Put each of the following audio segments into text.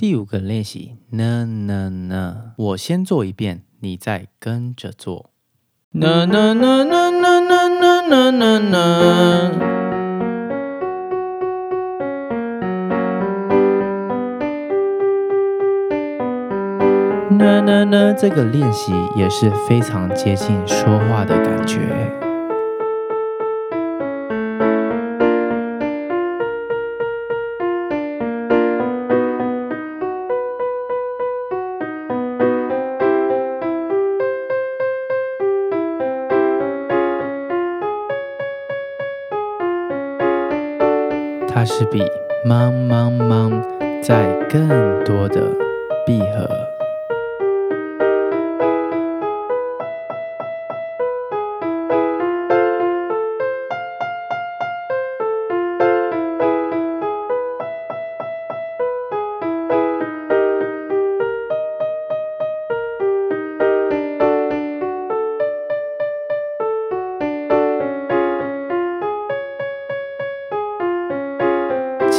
第五个练习呢呢呢，我先做一遍，你再跟着做。呢呢呢呢呢呢呢呢呢。呢呢呢，这个练习也是非常接近说话的感觉。它是比忙忙忙在更多的闭合。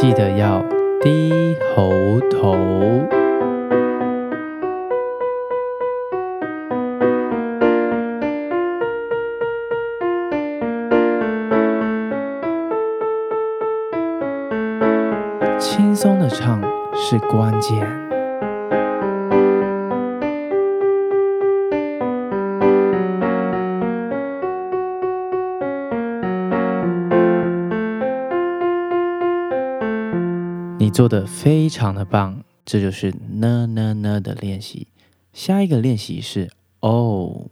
记得要低喉头。轻松的唱是关键。你做的非常的棒，这就是呢呢呢的练习。下一个练习是哦。